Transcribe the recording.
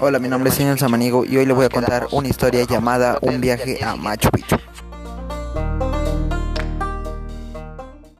Hola, mi nombre es Señor Samanigo y hoy le voy a contar una historia llamada Un viaje a Machu Picchu.